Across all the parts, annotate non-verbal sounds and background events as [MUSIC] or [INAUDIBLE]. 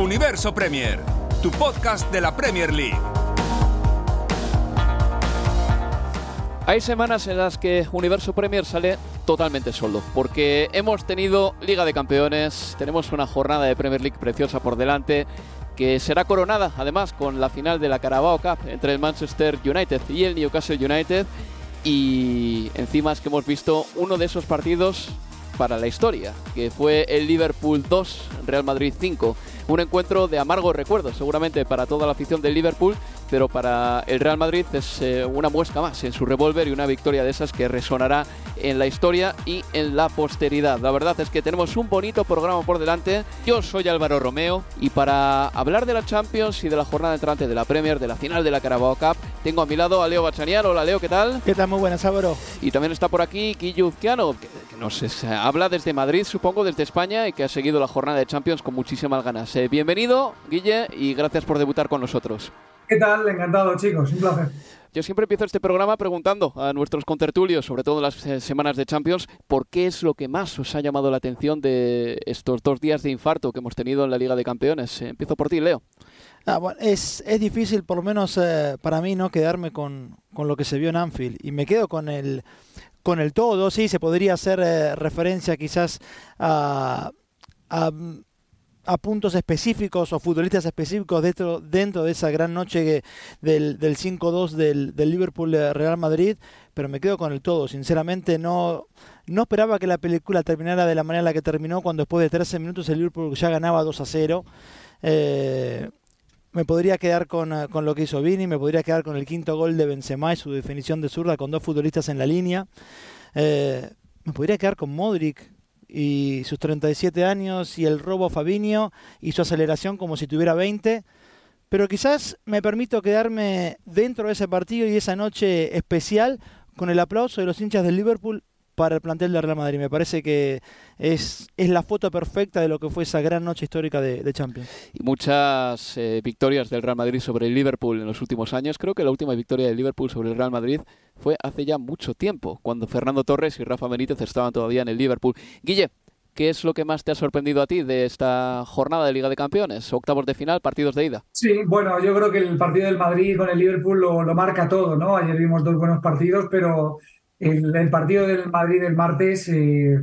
Universo Premier, tu podcast de la Premier League. Hay semanas en las que Universo Premier sale totalmente solo, porque hemos tenido Liga de Campeones, tenemos una jornada de Premier League preciosa por delante, que será coronada además con la final de la Carabao Cup entre el Manchester United y el Newcastle United, y encima es que hemos visto uno de esos partidos para la historia, que fue el Liverpool 2, Real Madrid 5. Un encuentro de amargo recuerdo, seguramente para toda la afición del Liverpool, pero para el Real Madrid es eh, una muesca más en su revólver y una victoria de esas que resonará en la historia y en la posteridad. La verdad es que tenemos un bonito programa por delante. Yo soy Álvaro Romeo y para hablar de la Champions y de la jornada entrante de la Premier, de la final de la Carabao Cup, tengo a mi lado a Leo Bachanian. Hola Leo, ¿qué tal? ¿Qué tal? Muy buenas, Álvaro. Y también está por aquí Guillo Uzquiano, que, que nos es- habla desde Madrid, supongo, desde España y que ha seguido la jornada de Champions con muchísimas ganas. Eh, bienvenido, Guille, y gracias por debutar con nosotros. ¿Qué tal? Encantado, chicos. Un placer. Yo siempre empiezo este programa preguntando a nuestros contertulios, sobre todo en las eh, semanas de Champions, por qué es lo que más os ha llamado la atención de estos dos días de infarto que hemos tenido en la Liga de Campeones. Eh, Empiezo por ti, Leo. Ah, bueno, es, es difícil, por lo menos eh, para mí, no quedarme con, con lo que se vio en Anfield. Y me quedo con el, con el todo. Sí, se podría hacer eh, referencia quizás a, a, a puntos específicos o futbolistas específicos dentro, dentro de esa gran noche del, del 5-2 del, del Liverpool-Real Madrid. Pero me quedo con el todo. Sinceramente, no, no esperaba que la película terminara de la manera en la que terminó, cuando después de 13 minutos el Liverpool ya ganaba 2 a 0. Eh, me podría quedar con, eh, con lo que hizo Vini, me podría quedar con el quinto gol de Benzema y su definición de zurda con dos futbolistas en la línea. Eh, me podría quedar con Modric y sus 37 años y el robo a Fabinho y su aceleración como si tuviera 20. Pero quizás me permito quedarme dentro de ese partido y esa noche especial con el aplauso de los hinchas del Liverpool para el plantel de Real Madrid. Me parece que es, es la foto perfecta de lo que fue esa gran noche histórica de, de Champions. Y muchas eh, victorias del Real Madrid sobre el Liverpool en los últimos años. Creo que la última victoria del Liverpool sobre el Real Madrid fue hace ya mucho tiempo, cuando Fernando Torres y Rafa Benítez estaban todavía en el Liverpool. Guille, ¿qué es lo que más te ha sorprendido a ti de esta jornada de Liga de Campeones? Octavos de final, partidos de ida. Sí, bueno, yo creo que el partido del Madrid con el Liverpool lo, lo marca todo, ¿no? Ayer vimos dos buenos partidos, pero el, el partido del Madrid del martes eh,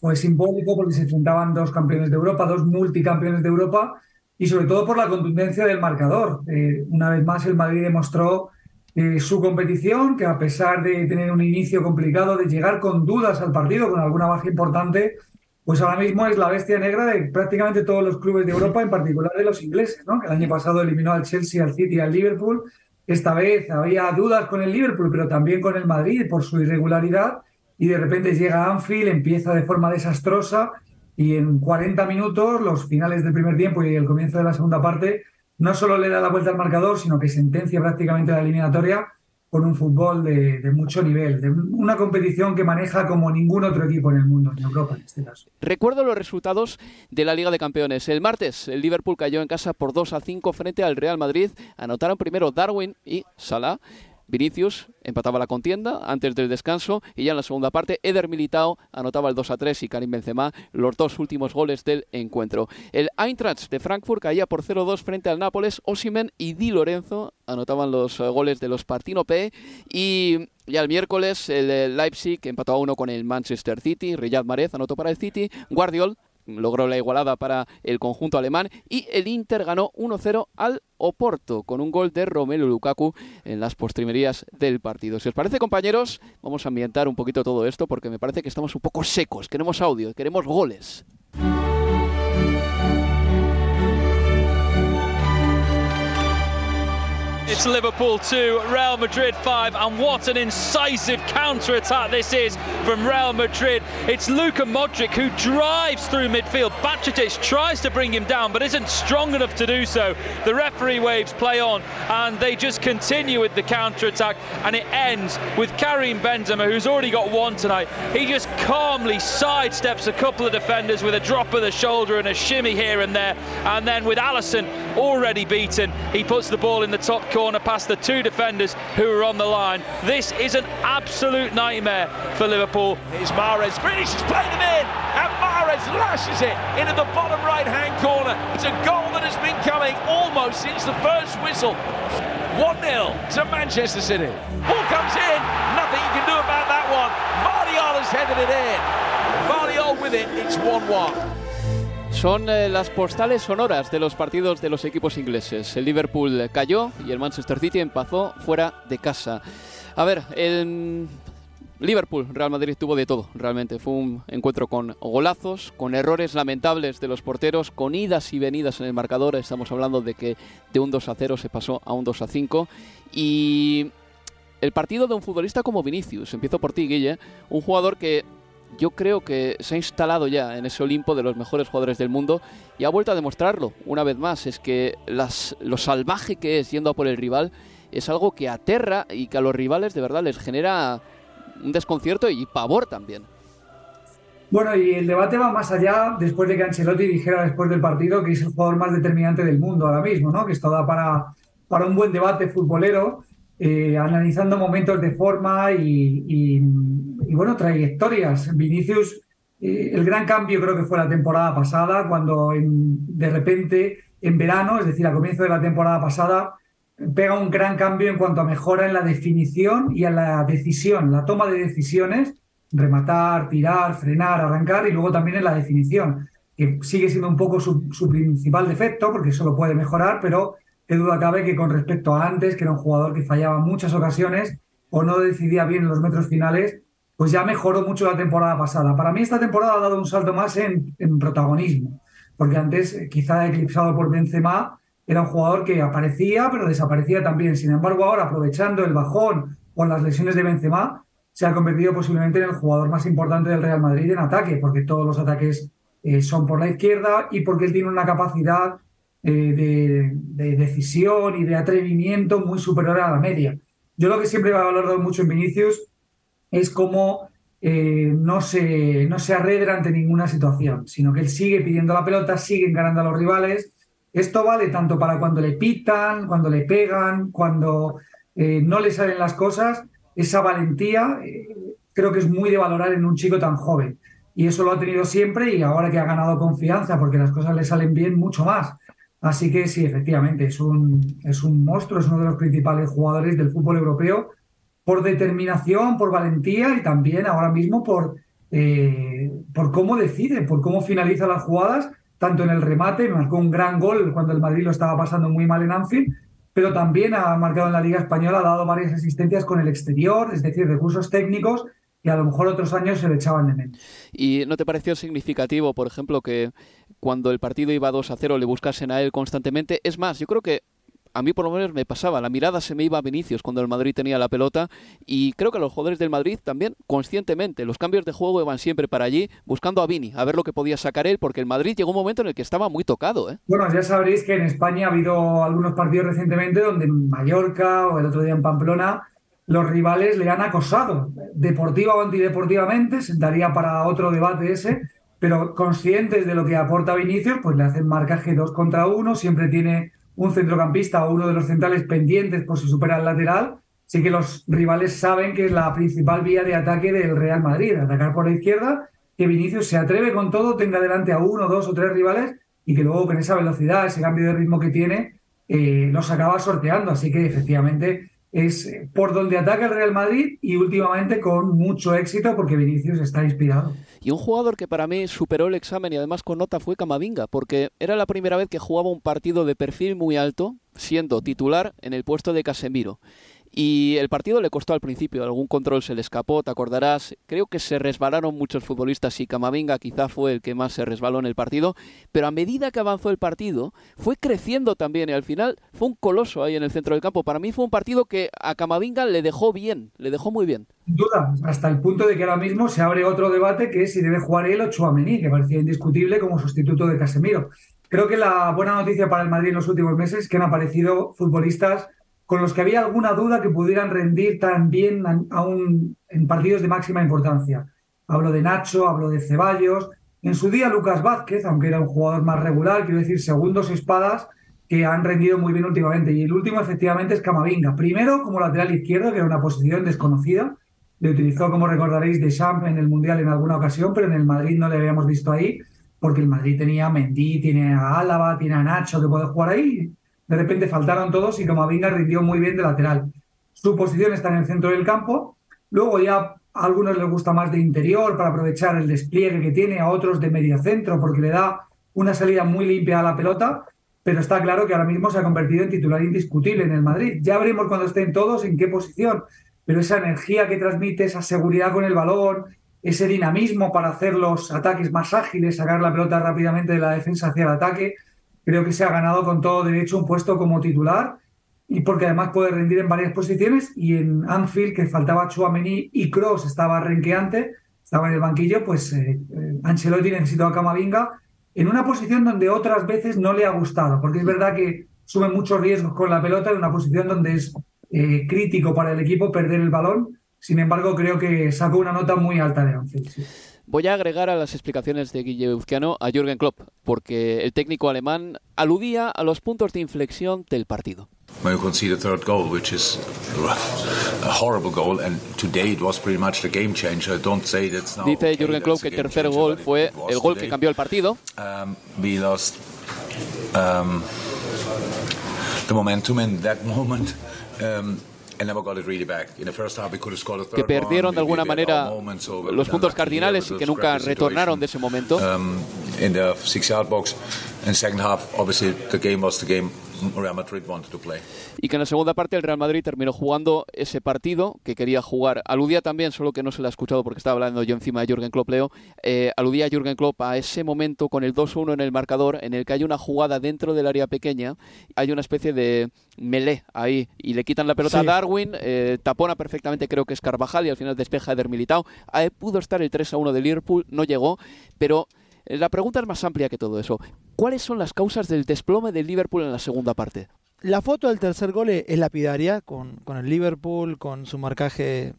fue simbólico porque se enfrentaban dos campeones de Europa, dos multicampeones de Europa, y sobre todo por la contundencia del marcador. Eh, una vez más, el Madrid demostró eh, su competición, que a pesar de tener un inicio complicado, de llegar con dudas al partido, con alguna baja importante, pues ahora mismo es la bestia negra de prácticamente todos los clubes de Europa, en particular de los ingleses, ¿no? Que el año pasado eliminó al Chelsea, al City al Liverpool. Esta vez había dudas con el Liverpool, pero también con el Madrid por su irregularidad. Y de repente llega Anfield, empieza de forma desastrosa y en 40 minutos, los finales del primer tiempo y el comienzo de la segunda parte, no solo le da la vuelta al marcador, sino que sentencia prácticamente la eliminatoria con un fútbol de, mucho nivel, de una competición que maneja como ningún otro equipo en el mundo, en Europa en este caso. Recuerdo los resultados de la Liga de Campeones. El martes, el Liverpool cayó en casa por 2 a 5 frente al Real Madrid. Anotaron primero Darwin y Salah. Vinicius empataba la contienda antes del descanso y ya en la segunda parte Eder Militao anotaba el 2 a 3 y Karim Benzema los dos últimos goles del encuentro. El Eintracht de Frankfurt caía por 0-2 frente al Nápoles, Osimen y Di Lorenzo anotaban los eh, goles de los Partino P y ya el miércoles el Leipzig empató a uno con el Manchester City, Riyad Mahrez anotó para el City, Guardiol logró la igualada para el conjunto alemán y el Inter ganó 1-0 al Oporto con un gol de Romelu Lukaku en las postrimerías del partido. Si os parece, compañeros, vamos a ambientar un poquito todo esto porque me parece que estamos un poco secos, queremos audio, queremos goles. It's Liverpool 2, Real Madrid 5, and what an incisive counter attack this is from Real Madrid. It's Luka Modric who drives through midfield. Bacic tries to bring him down, but isn't strong enough to do so. The referee waves play on, and they just continue with the counter attack, and it ends with Karim Benzema, who's already got one tonight. He just calmly sidesteps a couple of defenders with a drop of the shoulder and a shimmy here and there, and then with Allison already beaten, he puts the ball in the top corner corner past the two defenders who are on the line. This is an absolute nightmare for Liverpool. Here's Mares. Grealish has played them in, and Mares lashes it into the bottom right-hand corner. It's a goal that has been coming almost since the first whistle. 1-0 to Manchester City. Ball comes in, nothing you can do about that one. Vardiol has headed it in. Vardiol with it, it's 1-1. Son eh, las postales sonoras de los partidos de los equipos ingleses. El Liverpool cayó y el Manchester City empezó fuera de casa. A ver, el Liverpool, Real Madrid tuvo de todo, realmente. Fue un encuentro con golazos, con errores lamentables de los porteros, con idas y venidas en el marcador. Estamos hablando de que de un 2 a 0 se pasó a un 2 a 5. Y el partido de un futbolista como Vinicius, empiezo por ti, Guille, un jugador que yo creo que se ha instalado ya en ese Olimpo de los mejores jugadores del mundo y ha vuelto a demostrarlo una vez más. Es que las, lo salvaje que es yendo a por el rival es algo que aterra y que a los rivales de verdad les genera un desconcierto y pavor también. Bueno, y el debate va más allá después de que Ancelotti dijera después del partido que es el jugador más determinante del mundo ahora mismo, ¿no? Que esto da para, para un buen debate futbolero, eh, analizando momentos de forma y y bueno, trayectorias. Vinicius, eh, el gran cambio creo que fue la temporada pasada, cuando de repente en verano, es decir, a comienzo de la temporada pasada, pega un gran cambio en cuanto a mejora en la definición y en la decisión, la toma de decisiones, rematar, tirar, frenar, arrancar y luego también en la definición, que sigue siendo un poco su, principal defecto, porque eso lo puede mejorar, pero de duda cabe que con respecto a antes, que era un jugador que fallaba en muchas ocasiones o no decidía bien en los metros finales, pues ya mejoró mucho la temporada pasada. Para mí esta temporada ha dado un salto más en, protagonismo, porque antes, eh, quizá eclipsado por Benzema, era un jugador que aparecía, pero desaparecía también. Sin embargo, ahora, aprovechando el bajón o las lesiones de Benzema, se ha convertido posiblemente en el jugador más importante del Real Madrid en ataque, porque todos los ataques eh, son por la izquierda y porque él tiene una capacidad eh, de, de, decisión y de atrevimiento muy superior a la media. Yo lo que siempre he valorado mucho en Vinicius es como eh, no, se, no arredra ante ninguna situación, sino que él sigue pidiendo la pelota, sigue encarando a los rivales. Esto vale tanto para cuando le pitan, cuando le pegan, cuando eh, no le salen las cosas. Esa valentía eh, creo que es muy de valorar en un chico tan joven. Y eso lo ha tenido siempre y ahora que ha ganado confianza porque las cosas le salen bien, mucho más. Así que sí, efectivamente, es un monstruo, es uno de los principales jugadores del fútbol europeo por determinación, por valentía y también ahora mismo por, eh, por cómo decide, por cómo finaliza las jugadas, tanto en el remate, marcó un gran gol cuando el Madrid lo estaba pasando muy mal en Anfield, pero también ha marcado en la Liga Española, ha dado varias asistencias con el exterior, es decir, recursos técnicos que a lo mejor otros años se le echaban de menos. ¿Y no te pareció significativo, por ejemplo, que cuando el partido iba 2 a 0 le buscasen a él constantemente? Es más, yo creo que a mí por lo menos me pasaba, la mirada se me iba a Vinicius cuando el Madrid tenía la pelota y creo que los jugadores del Madrid también conscientemente, los cambios de juego iban siempre para allí buscando a Vini, a ver lo que podía sacar él, porque el Madrid llegó un momento en el que estaba muy tocado. ¿eh? Bueno, ya sabréis que en España ha habido algunos partidos recientemente donde en Mallorca o el otro día en Pamplona los rivales le han acosado, deportiva o antideportivamente, sentaría para otro debate ese, pero conscientes de lo que aporta Vinicius, pues le hacen marcaje dos contra uno, siempre tiene un centrocampista o uno de los centrales pendientes por si supera el lateral, sí que los rivales saben que es la principal vía de ataque del Real Madrid, atacar por la izquierda, que Vinicius se atreve con todo, tenga delante a uno, dos o tres rivales y que luego con esa velocidad, ese cambio de ritmo que tiene, eh, los acaba sorteando. Así que efectivamente es por donde ataca el Real Madrid y últimamente con mucho éxito porque Vinicius está inspirado. Y un jugador que para mí superó el examen y además con nota fue Camavinga, porque era la primera vez que jugaba un partido de perfil muy alto, siendo titular en el puesto de Casemiro. Y el partido le costó al principio, algún control se le escapó, te acordarás. Creo que se resbalaron muchos futbolistas y Camavinga quizá fue el que más se resbaló en el partido, pero a medida que avanzó el partido, fue creciendo también y al final fue un coloso ahí en el centro del campo. Para mí fue un partido que a Camavinga le dejó bien, le dejó muy bien. Sin duda, hasta el punto de que ahora mismo se abre otro debate que es si debe jugar él o Chouameni, que parecía indiscutible como sustituto de Casemiro. Creo que la buena noticia para el Madrid en los últimos meses es que han aparecido futbolistas con los que había alguna duda que pudieran rendir tan bien aún en partidos de máxima importancia. Hablo de Nacho, hablo de Ceballos, en su día Lucas Vázquez, aunque era un jugador más regular, quiero decir, segundos espadas que han rendido muy bien últimamente. Y el último, efectivamente, es Camavinga. Primero, como lateral izquierdo, que era una posición desconocida. Le utilizó, como recordaréis, de Champ en el Mundial en alguna ocasión, pero en el Madrid no le habíamos visto ahí, porque el Madrid tenía a Mendy, tiene a Álava, tiene a Nacho que puede jugar ahí de repente faltaron todos y Camavinga rindió muy bien de lateral. Su posición está en el centro del campo. Luego ya a algunos les gusta más de interior para aprovechar el despliegue que tiene, a otros de media centro porque le da una salida muy limpia a la pelota, pero está claro que ahora mismo se ha convertido en titular indiscutible en el Madrid. Ya veremos cuando estén todos en qué posición, pero esa energía que transmite, esa seguridad con el balón, ese dinamismo para hacer los ataques más ágiles, sacar la pelota rápidamente de la defensa hacia el ataque, creo que se ha ganado con todo derecho un puesto como titular y porque además puede rendir en varias posiciones y en Anfield, que faltaba Chouameni y Cross estaba renqueante, estaba en el banquillo, pues eh, eh, Ancelotti necesitó a Camavinga en una posición donde otras veces no le ha gustado, porque es verdad que sube muchos riesgos con la pelota en una posición donde es eh, crítico para el equipo perder el balón. Sin embargo, creo que sacó una nota muy alta de Anfield. Voy a agregar a las explicaciones de Guille Uzquiano a Jürgen Klopp, porque el técnico alemán aludía a los puntos de inflexión del partido. Dice Jürgen Klopp que el tercer gol fue el gol que cambió el partido. Um, we lost um, the momentum in that [LAUGHS] moment. Um, que perdieron de alguna manera los puntos cardinales y que nunca retornaron de ese momento. Real Madrid wanted to play. Y que en la segunda parte el Real Madrid terminó jugando ese partido que quería jugar. Aludía también, solo que no se lo ha escuchado porque estaba hablando yo encima de Jürgen Klopp, Leo, eh, aludía a Jürgen Klopp a ese momento con el 2-1 en el marcador en el que hay una jugada dentro del área pequeña, hay una especie de melee ahí y le quitan la pelota a Darwin, eh, tapona perfectamente creo que es Carvajal y al final despeja Eder Militao. Ahí pudo estar el 3-1 de Liverpool, no llegó, pero la pregunta es más amplia que todo eso. ¿Cuáles son las causas del desplome del Liverpool en la segunda parte? La foto del tercer gol es lapidaria, con, con el Liverpool, con su marcaje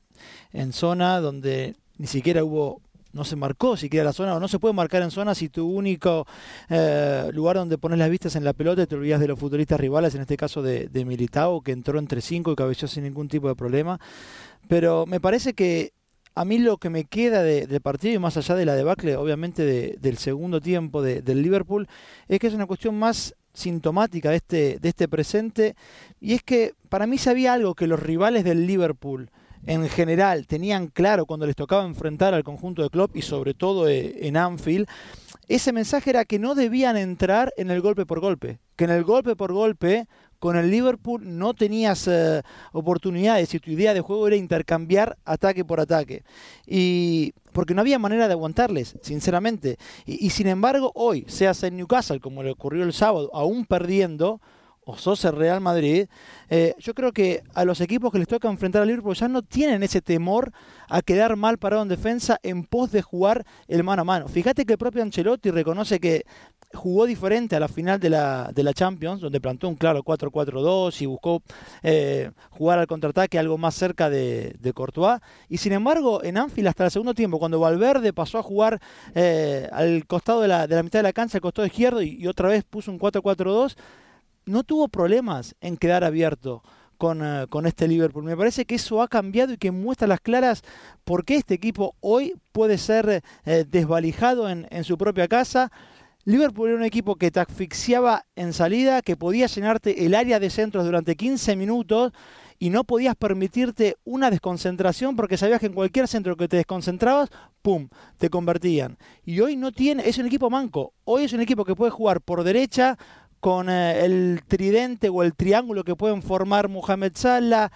en zona, donde ni siquiera hubo no se marcó siquiera la zona, o no se puede marcar en zona si tu único eh, lugar donde pones las vistas en la pelota te olvidas de los futbolistas rivales, en este caso de, de Militao, que entró entre cinco y cabeceó sin ningún tipo de problema. Pero me parece que a mí lo que me queda del partido, y más allá de la debacle, obviamente, del segundo tiempo del Liverpool, es que es una cuestión más sintomática de este, de este presente, y es que para mí sabía algo que los rivales del Liverpool en general tenían claro cuando les tocaba enfrentar al conjunto de Klopp y sobre todo eh, en Anfield, ese mensaje era que no debían entrar en el golpe por golpe, que en el golpe por golpe con el Liverpool no tenías eh, oportunidades y tu idea de juego era intercambiar ataque por ataque. Y porque no había manera de aguantarles, sinceramente. Y, sin embargo, hoy, seas en Newcastle, como le ocurrió el sábado, aún perdiendo, o sos el Real Madrid, eh, yo creo que a los equipos que les toca enfrentar al Liverpool ya no tienen ese temor a quedar mal parado en defensa en pos de jugar el mano a mano. Fíjate que el propio Ancelotti reconoce que jugó diferente a la final de la, de la Champions, donde plantó un claro 4-4-2 y buscó eh, jugar al contraataque algo más cerca de, de, Courtois. Y sin embargo, en Anfield hasta el segundo tiempo, cuando Valverde pasó a jugar eh, al costado de la, de la, mitad de la cancha, al costado izquierdo, y, otra vez puso un 4-4-2, no tuvo problemas en quedar abierto con, eh, con, este Liverpool. Me parece que eso ha cambiado y que muestra las claras por qué este equipo hoy puede ser desvalijado en, en su propia casa. Liverpool era un equipo que te asfixiaba en salida, que podía llenarte el área de centros durante 15 minutos y no podías permitirte una desconcentración porque sabías que en cualquier centro que te desconcentrabas, ¡pum!, te convertían. Y hoy no tiene, es un equipo manco, hoy es un equipo que puede jugar por derecha con eh, el tridente o el triángulo que pueden formar Mohamed Salah,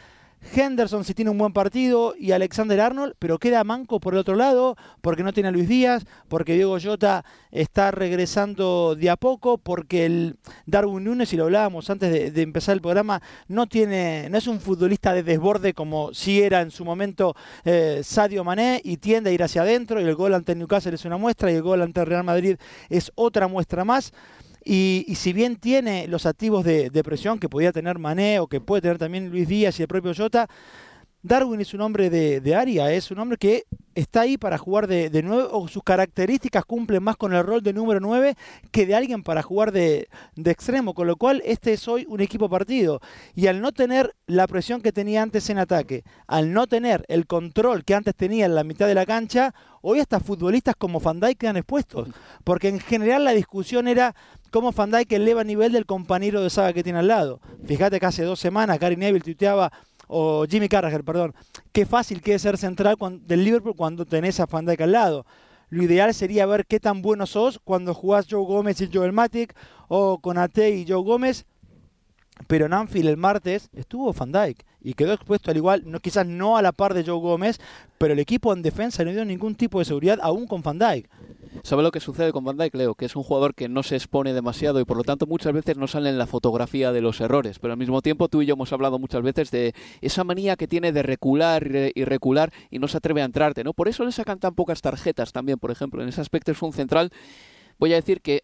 Henderson si tiene un buen partido y Alexander Arnold, pero queda manco por el otro lado, porque no tiene a Luis Díaz, porque Diego Jota está regresando de a poco, porque el Darwin Nunes, si lo hablábamos antes de, empezar el programa, no tiene, no es un futbolista de desborde como si era en su momento eh, Sadio Mané y tiende a ir hacia adentro, y el gol ante Newcastle es una muestra, y el gol ante Real Madrid es otra muestra más. Y, si bien tiene los activos de, presión que podía tener Mané o que puede tener también Luis Díaz y el propio Jota, Darwin es un hombre de, área, es un hombre que está ahí para jugar de, de o sus características cumplen más con el rol de número 9 que de alguien para jugar de, de, extremo, con lo cual este es hoy un equipo partido. Y al no tener la presión que tenía antes en ataque, al no tener el control que antes tenía en la mitad de la cancha, hoy hasta futbolistas como Van Dijk quedan expuestos, porque en general la discusión era cómo Van Dijk eleva el nivel del compañero de saga que tiene al lado. Fíjate que hace dos semanas Gary Neville tuiteaba, o Jimmy Carragher, perdón, qué fácil que es ser central del Liverpool cuando tenés a Van Dijk al lado. Lo ideal sería ver qué tan bueno sos cuando jugás Joe Gómez y Joel Matic, o con Ate y Joe Gómez, pero en Anfield el martes estuvo Van Dijk y quedó expuesto al igual, no, quizás no a la par de Joe Gómez, pero el equipo en defensa no dio ningún tipo de seguridad aún con Van Dijk. ¿Sabe lo que sucede con Van Dijk, Leo? Que es un jugador que no se expone demasiado y por lo tanto muchas veces no sale en la fotografía de los errores. Pero al mismo tiempo tú y yo hemos hablado muchas veces de esa manía que tiene de recular y recular y no se atreve a entrarte, ¿no? Por eso le sacan tan pocas tarjetas también, por ejemplo. En ese aspecto es un central. Voy a decir que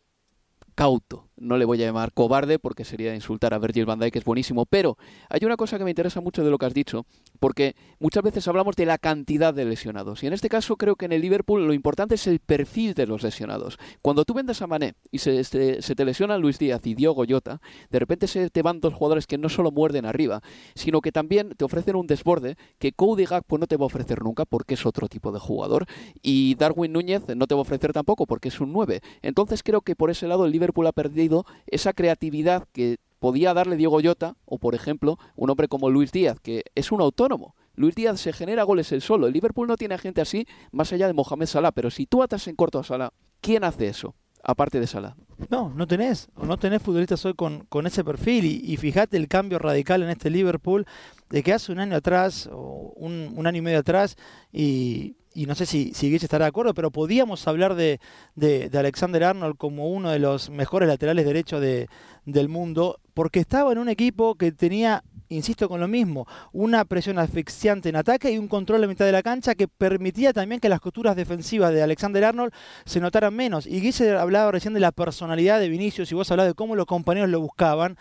cauto. No le voy a llamar cobarde porque sería insultar a Virgil van Dijk, que es buenísimo. Pero hay una cosa que me interesa mucho de lo que has dicho, porque muchas veces hablamos de la cantidad de lesionados. Y en este caso creo que en el Liverpool lo importante es el perfil de los lesionados. Cuando tú vendes a Mané y se, se, te lesionan Luis Díaz y Diogo Jota, de repente se te van dos jugadores que no solo muerden arriba, sino que también te ofrecen un desborde que Cody Gakpo no te va a ofrecer nunca porque es otro tipo de jugador. Y Darwin Núñez no te va a ofrecer tampoco porque es un 9. Entonces creo que por ese lado el Liverpool ha perdido esa creatividad que podía darle Diego Llota o, por ejemplo, un hombre como Luis Díaz, que es un autónomo. Luis Díaz se genera goles él solo. El Liverpool no tiene gente así más allá de Mohamed Salah, pero si tú atas en corto a Salah, ¿quién hace eso? Aparte de Salah. No, no tenés, no tenés futbolistas hoy con, con ese perfil y, fíjate el cambio radical en este Liverpool de que hace un año atrás o un, un año y medio atrás y y no sé si, si estará de acuerdo, pero podíamos hablar de, de, Alexander Arnold como uno de los mejores laterales derechos de, del mundo, porque estaba en un equipo que tenía insisto con lo mismo, una presión asfixiante en ataque y un control a mitad de la cancha que permitía también que las costuras defensivas de Alexander Arnold se notaran menos. Y Guille hablaba recién de la personalidad de Vinicius y vos hablabas de cómo los compañeros lo buscaban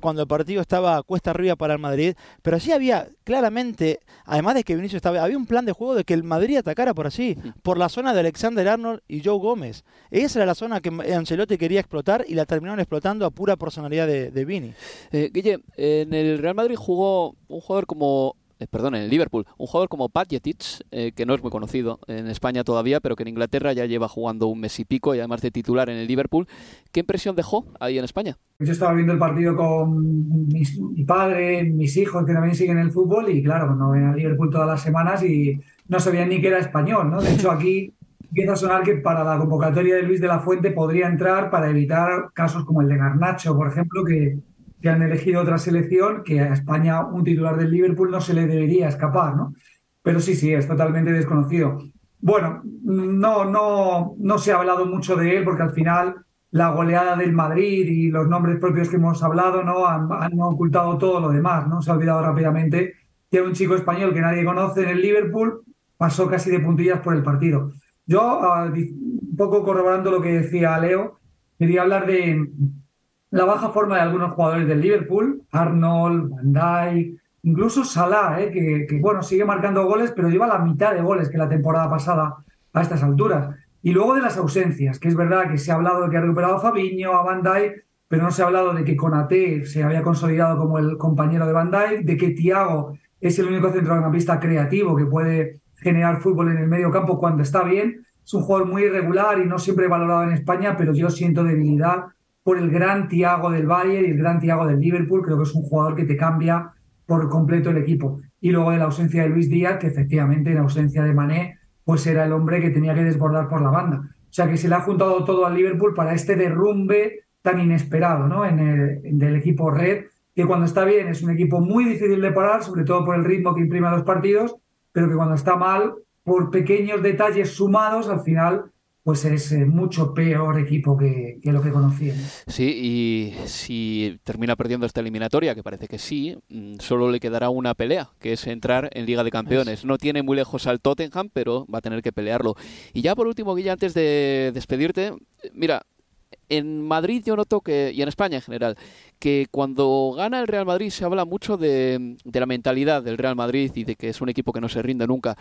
cuando el partido estaba cuesta arriba para el Madrid, pero sí había claramente, además de que Vinicius estaba, había un plan de juego de que el Madrid atacara por así, por la zona de Alexander Arnold y Joe Gómez. Esa era la zona que Ancelotti quería explotar y la terminaron explotando a pura personalidad de, de Vini. Eh, Guille, en el Real Madrid jugó un jugador como eh, perdón, en el Liverpool, un jugador como Patjetic, eh, que no es muy conocido en España todavía, pero que en Inglaterra ya lleva jugando un mes y pico y además de titular en el Liverpool. ¿Qué impresión dejó ahí en España? Yo estaba viendo el partido con mi padre, mis hijos que también siguen el fútbol y claro, no ven al Liverpool todas las semanas y no sabían ni que era español, ¿no? De hecho [LAUGHS] aquí empieza a sonar que para la convocatoria de Luis de la Fuente podría entrar para evitar casos como el de Garnacho, por ejemplo, que que han elegido otra selección, que a España un titular del Liverpool no se le debería escapar, ¿no? Pero sí, sí, es totalmente desconocido. Bueno, no, no, no se ha hablado mucho de él porque al final la goleada del Madrid y los nombres propios que hemos hablado ¿no? han, ocultado todo lo demás, ¿no? Se ha olvidado rápidamente que un chico español que nadie conoce en el Liverpool pasó casi de puntillas por el partido. Yo, ah, un poco corroborando lo que decía Leo, quería hablar de, la baja forma de algunos jugadores del Liverpool, Arnold, Van Dijk, incluso Salah, ¿eh? que, bueno, sigue marcando goles, pero lleva la mitad de goles que la temporada pasada a estas alturas. Y luego de las ausencias, que es verdad que se ha hablado de que ha recuperado a Fabinho, a Van Dijk, pero no se ha hablado de que Conate se había consolidado como el compañero de Van Dijk, de que Thiago es el único centrocampista creativo que puede generar fútbol en el medio campo cuando está bien. Es un jugador muy irregular y no siempre valorado en España, pero yo siento debilidad por el gran Thiago del Bayern y el gran Thiago del Liverpool. Creo que es un jugador que te cambia por completo el equipo. Y luego de la ausencia de Luis Díaz, que efectivamente en ausencia de Mané, pues era el hombre que tenía que desbordar por la banda. O sea que se le ha juntado todo al Liverpool para este derrumbe tan inesperado ¿no? en el del equipo red, que cuando está bien es un equipo muy difícil de parar, sobre todo por el ritmo que imprime a los partidos, pero que cuando está mal, por pequeños detalles sumados, al final pues es eh, mucho peor equipo que, lo que conocíamos. Sí, y si termina perdiendo esta eliminatoria, que parece que sí, mm, solo le quedará una pelea, que es entrar en Liga de Campeones. No tiene muy lejos al Tottenham, pero va a tener que pelearlo. Y ya por último, Guilla, antes de despedirte, mira, en Madrid yo noto que, y en España en general, que cuando gana el Real Madrid se habla mucho de, la mentalidad del Real Madrid y de que es un equipo que no se rinde nunca.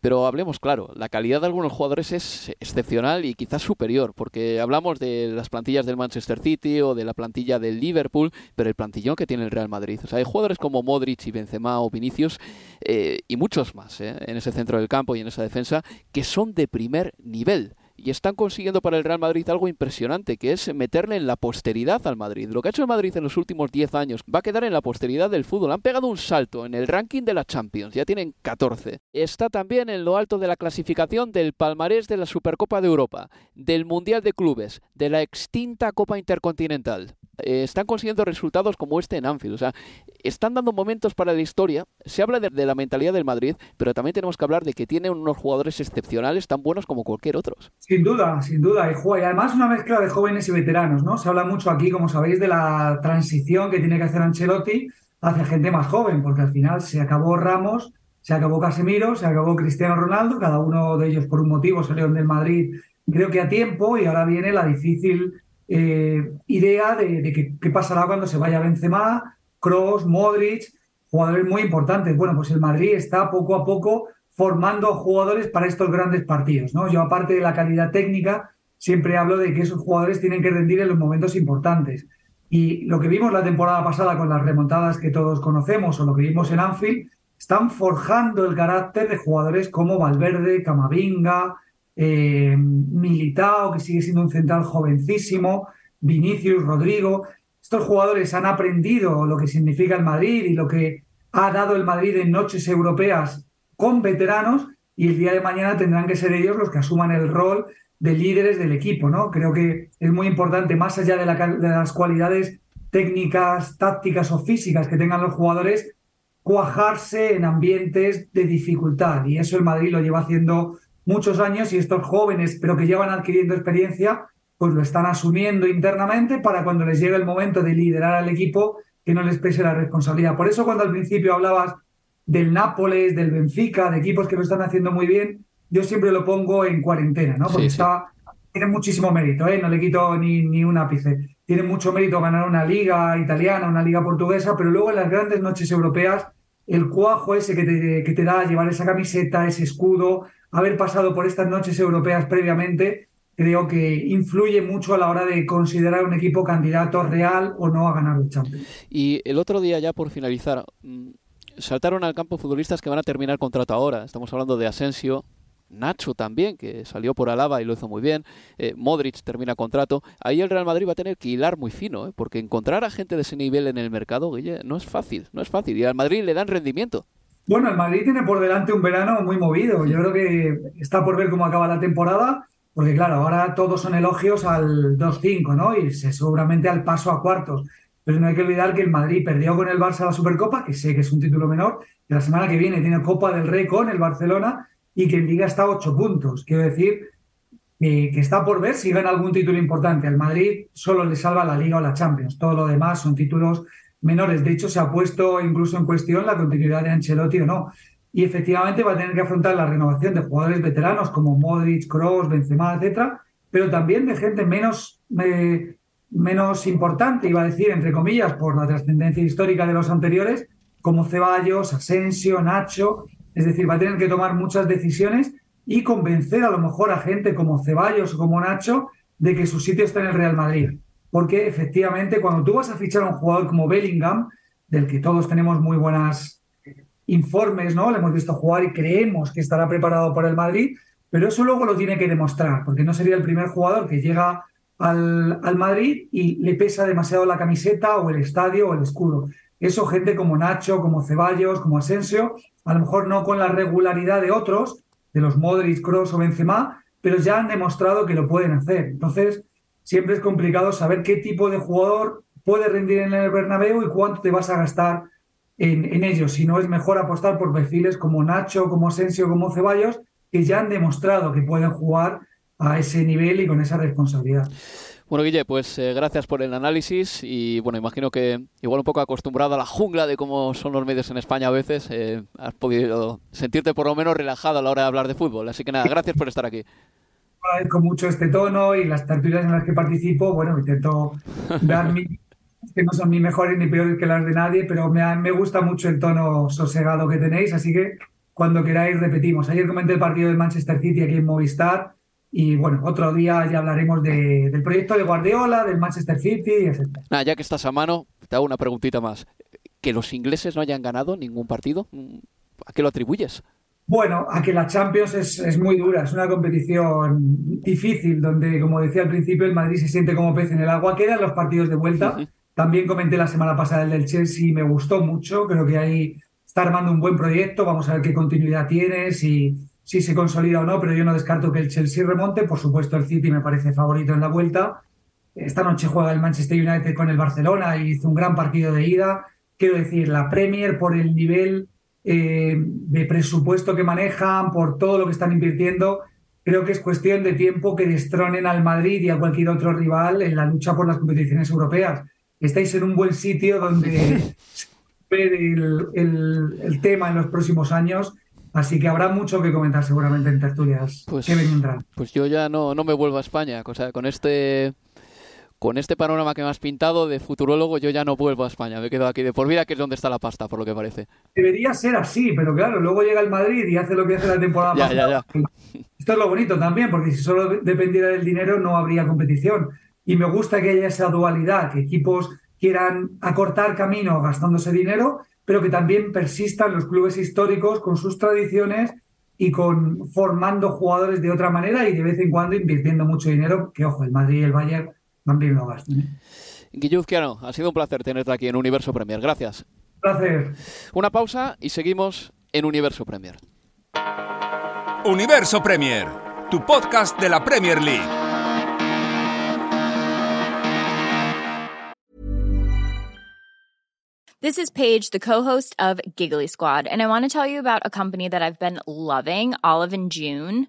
Pero hablemos claro, la calidad de algunos jugadores es excepcional y quizás superior, porque hablamos de las plantillas del Manchester City o de la plantilla del Liverpool, pero el plantillón que tiene el Real Madrid. O sea, hay jugadores como Modric y Benzema o Vinicius eh, y muchos más eh, en ese centro del campo y en esa defensa que son de primer nivel y están consiguiendo para el Real Madrid algo impresionante, que es meterle en la posteridad al Madrid. Lo que ha hecho el Madrid en los últimos 10 años va a quedar en la posteridad del fútbol. Han pegado un salto en el ranking de la Champions, ya tienen 14. Está también en lo alto de la clasificación del palmarés de la Supercopa de Europa, del Mundial de Clubes, de la extinta Copa Intercontinental. Eh, están consiguiendo resultados como este en Anfield. O sea, están dando momentos para la historia. Se habla de, la mentalidad del Madrid, pero también tenemos que hablar de que tiene unos jugadores excepcionales tan buenos como cualquier otro. Sin duda, sin duda. Y, además una mezcla de jóvenes y veteranos, ¿no? Se habla mucho aquí, como sabéis, de la transición que tiene que hacer Ancelotti hacia gente más joven, porque al final se acabó Ramos, se acabó Casemiro, se acabó Cristiano Ronaldo, cada uno de ellos por un motivo salieron del Madrid, creo que a tiempo, y ahora viene la difícil eh, idea de, qué pasará cuando se vaya Benzema, Kroos, Modric, jugadores muy importantes. Bueno, pues el Madrid está poco a poco formando jugadores para estos grandes partidos. ¿no? Yo, aparte de la calidad técnica, siempre hablo de que esos jugadores tienen que rendir en los momentos importantes. Y lo que vimos la temporada pasada con las remontadas que todos conocemos o lo que vimos en Anfield, están forjando el carácter de jugadores como Valverde, Camavinga, eh, Militao, que sigue siendo un central jovencísimo, Vinicius, Rodrigo. Estos jugadores han aprendido lo que significa el Madrid y lo que ha dado el Madrid en noches europeas con veteranos y el día de mañana tendrán que ser ellos los que asuman el rol de líderes del equipo, ¿no? Creo que es muy importante, más allá de, de las cualidades técnicas, tácticas o físicas que tengan los jugadores, cuajarse en ambientes de dificultad. Y eso el Madrid lo lleva haciendo muchos años y estos jóvenes, pero que llevan adquiriendo experiencia, pues lo están asumiendo internamente para cuando les llegue el momento de liderar al equipo, que no les pese la responsabilidad. Por eso cuando al principio hablabas del Nápoles, del Benfica, de equipos que lo están haciendo muy bien, yo siempre lo pongo en cuarentena, ¿no? Porque está, tiene muchísimo mérito, ¿eh? No le quito ni, ni un ápice. Tiene mucho mérito ganar una liga italiana, una liga portuguesa, pero luego en las grandes noches europeas, el cuajo ese que te, que te da llevar esa camiseta, ese escudo, haber pasado por estas noches europeas previamente, creo que influye mucho a la hora de considerar un equipo candidato real o no a ganar el Champions. Y el otro día, ya por finalizar, mm, saltaron al campo futbolistas que van a terminar contrato ahora. Estamos hablando de Asensio, Nacho también, que salió por Alaba y lo hizo muy bien. Eh, Modric termina contrato. Ahí el Real Madrid va a tener que hilar muy fino, ¿eh? porque encontrar a gente de ese nivel en el mercado, Guille, no es fácil, no es fácil. Y al Madrid le dan rendimiento. Bueno, el Madrid tiene por delante un verano muy movido. Yo creo que está por ver cómo acaba la temporada, porque claro, ahora todos son elogios al 2-5, ¿no? Y seguramente al paso a cuartos. Pero no hay que olvidar que el Madrid perdió con el Barça la Supercopa, que sé que es un título menor, y la semana que viene tiene Copa del Rey con el Barcelona y que en Liga está a 8 puntos. Quiero decir que está por ver si gana algún título importante. Al Madrid solo le salva la Liga o la Champions. Todo lo demás son títulos menores. De hecho, se ha puesto incluso en cuestión la continuidad de Ancelotti o no. Y efectivamente va a tener que afrontar la renovación de jugadores veteranos como Modric, Kroos, Benzema, etcétera, pero también de gente menos, eh, menos importante, iba a decir, entre comillas, por la trascendencia histórica de los anteriores, como Ceballos, Asensio, Nacho. Es decir, va a tener que tomar muchas decisiones y convencer a lo mejor a gente como Ceballos o como Nacho de que su sitio está en el Real Madrid. Porque efectivamente cuando tú vas a fichar a un jugador como Bellingham, del que todos tenemos muy buenos informes, ¿no? Le hemos visto jugar y creemos que estará preparado para el Madrid, pero eso luego lo tiene que demostrar, porque no sería el primer jugador que llega al, al, Madrid y le pesa demasiado la camiseta o el estadio o el escudo. Eso gente como Nacho, como Ceballos, como Asensio, a lo mejor no con la regularidad de otros, de los Modric, Kroos o Benzema, pero ya han demostrado que lo pueden hacer. Entonces, siempre es complicado saber qué tipo de jugador puede rendir en el Bernabéu y cuánto te vas a gastar en, en ellos. Si no es mejor apostar por perfiles como Nacho, como Asensio, como Ceballos, que ya han demostrado que pueden jugar a ese nivel y con esa responsabilidad. Bueno, Guille, pues eh, gracias por el análisis y bueno, imagino que igual un poco acostumbrado a la jungla de cómo son los medios en España a veces, eh, has podido sentirte por lo menos relajado a la hora de hablar de fútbol. Así que nada, gracias por estar aquí. Agradezco mucho este tono y las tertulias en las que participo. Bueno, intento dar mi, [LAUGHS] que no son ni mejores ni peores que las de nadie, pero me, me gusta mucho el tono sosegado que tenéis, así que cuando queráis repetimos. Ayer comenté el partido del Manchester City aquí en Movistar y bueno, otro día ya hablaremos de, del proyecto de Guardiola, del Manchester City, etc. Nah, ya que estás a mano, te hago una preguntita más. ¿Que los ingleses no hayan ganado ningún partido? ¿A qué lo atribuyes? Bueno, a que la Champions es, es, muy dura, es una competición difícil, donde, como decía al principio, el Madrid se siente como pez en el agua. Quedan los partidos de vuelta. Uh -huh. También comenté la semana pasada el del Chelsea, me gustó mucho. Creo que ahí está armando un buen proyecto. Vamos a ver qué continuidad tiene, si, si se consolida o no, pero yo no descarto que el Chelsea remonte. Por supuesto, el City me parece favorito en la vuelta. Esta noche juega el Manchester United con el Barcelona y hizo un gran partido de ida. Quiero decir, la Premier por el nivel eh, de presupuesto que manejan, por todo lo que están invirtiendo, creo que es cuestión de tiempo que destronen al Madrid y a cualquier otro rival en la lucha por las competiciones europeas. Estáis en un buen sitio donde [LAUGHS] ver el, el, el tema en los próximos años Así que habrá mucho que comentar seguramente en tertulias pues, que vendrán. Pues yo ya no, no me vuelvo a España. O sea, con este con este panorama que me has pintado de futurólogo, yo ya no vuelvo a España. Me quedo aquí de por vida, que es donde está la pasta, por lo que parece. Debería ser así, pero claro, luego llega el Madrid y hace lo que hace la temporada ya, pasada. Ya, ya. Esto es lo bonito también, porque si solo dependiera del dinero no habría competición. Y me gusta que haya esa dualidad, que equipos quieran acortar camino gastándose dinero, pero que también persistan los clubes históricos con sus tradiciones y con formando jugadores de otra manera y de vez en cuando invirtiendo mucho dinero, que ojo, el Madrid y el Bayern ¿eh? Guilluzquiano, ha sido un placer tenerte aquí en Universo Premier. Gracias. Un placer. Una pausa y seguimos en Universo Premier. Universo Premier, tu podcast de la Premier League. This is Paige, the co-host of Giggly Squad, and I want to tell you about a company that I've been loving, Olive and June.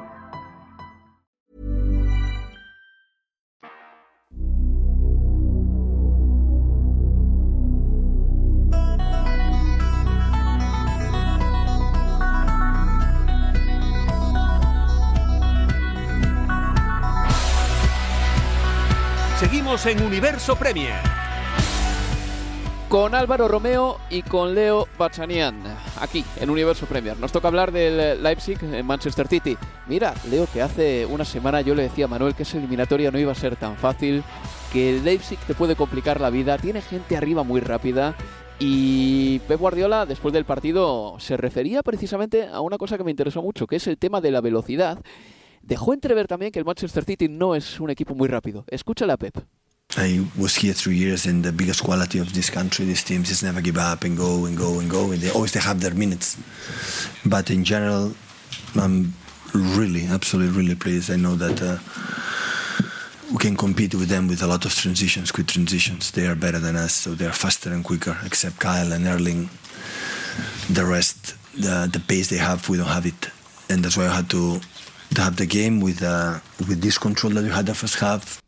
Seguimos en Universo Premier. Con Álvaro Romeo y con Leo Bachanian, aquí en Universo Premier. Nos toca hablar del Leipzig en Manchester City. Mira, Leo, que hace una semana yo le decía a Manuel que esa eliminatoria no iba a ser tan fácil, que el Leipzig te puede complicar la vida, tiene gente arriba muy rápida. Y Pep Guardiola, después del partido, se refería precisamente a una cosa que me interesó mucho, que es el tema de la velocidad. Dejó entrever también que el Manchester City no es un equipo muy rápido. Escúchala, Pep. I was here three years, and the biggest quality of this country, these teams, is never give up and go and go and go, and they always they have their minutes. But in general, I'm really, absolutely, really pleased. I know that uh, we can compete with them with a lot of transitions, quick transitions. They are better than us, so they are faster and quicker. Except Kyle and Erling, the rest, the the pace they have, we don't have it, and that's why I had to, to have the game with uh, with this control that we had the first half.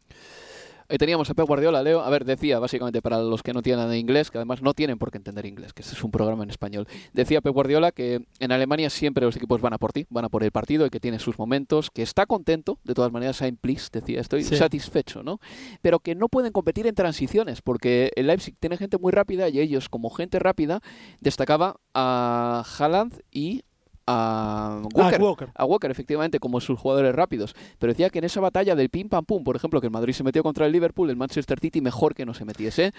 Ahí teníamos a Pep Guardiola, Leo. A ver, decía básicamente para los que no tienen de inglés, que además no tienen por qué entender inglés, que este es un programa en español. Decía Pep Guardiola que en Alemania siempre los equipos van a por ti, van a por el partido y que tiene sus momentos, que está contento, de todas maneras, I'm pleased, decía, estoy Sí. satisfecho, ¿no? Pero que no pueden competir en transiciones, porque el Leipzig tiene gente muy rápida y ellos, como gente rápida, destacaba a Haaland y a Walker, Ah, Walker. a Walker, efectivamente, como sus jugadores rápidos. Pero decía que en esa batalla del pim pam pum, por ejemplo, que el Madrid se metió contra el Liverpool, el Manchester City mejor que no se metiese.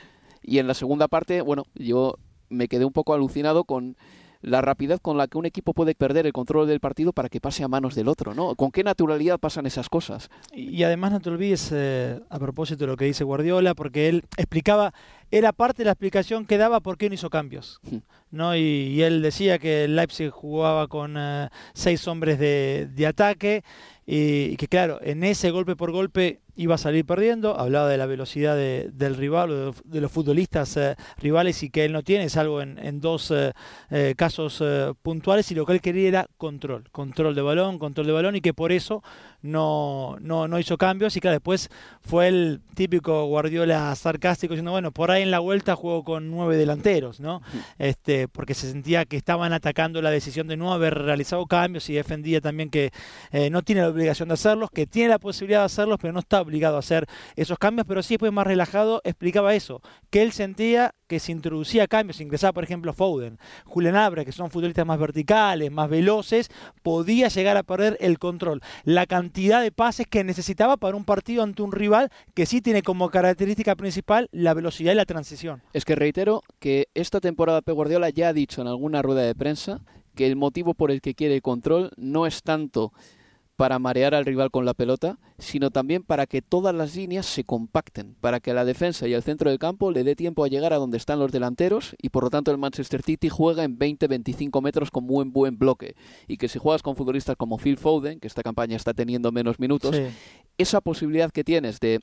Y en la segunda parte, bueno, yo me quedé un poco alucinado con la rapidez con la que un equipo puede perder el control del partido para que pase a manos del otro, ¿no? ¿Con qué naturalidad pasan esas cosas? Y además no te olvides, eh, a propósito de lo que dice Guardiola, porque él explicaba, era parte de la explicación que daba por qué no hizo cambios. Hmm. ¿no? Y, y él decía que Leipzig jugaba con eh, seis hombres de, de ataque y, y que claro, en ese golpe por golpe iba a salir perdiendo, hablaba de la velocidad de- del rival de, los- futbolistas eh, rivales y que él no tiene, salvo en, en dos eh, eh, casos puntuales, y lo que él quería era control, control de balón, control de balón, y que por eso no, no, no hizo cambios, y claro, después fue el típico Guardiola sarcástico diciendo, bueno, por ahí en la vuelta juego con nueve delanteros, ¿no? Este, porque se sentía que estaban atacando la decisión de no haber realizado cambios y defendía también que eh, no tiene la obligación de hacerlos, que tiene la posibilidad de hacerlos, pero no está obligado a hacer esos cambios, pero sí después más relajado explicaba eso, que él sentía que se introducía cambios, ingresaba por ejemplo Foden, Julian Abra, que son futbolistas más verticales, más veloces, podía llegar a perder el control, la cantidad de pases que necesitaba para un partido ante un rival que sí tiene como característica principal la velocidad y la transición. Es que reitero que esta temporada Pep Guardiola ya ha dicho en alguna rueda de prensa que el motivo por el que quiere el control no es tanto para marear al rival con la pelota, sino también para que todas las líneas se compacten, para que la defensa y el centro del campo le dé tiempo a llegar a donde están los delanteros y por lo tanto el Manchester City juega en 20-25 metros con muy buen bloque y que si juegas con futbolistas como Phil Foden, que esta campaña está teniendo menos minutos, Sí. esa posibilidad que tienes de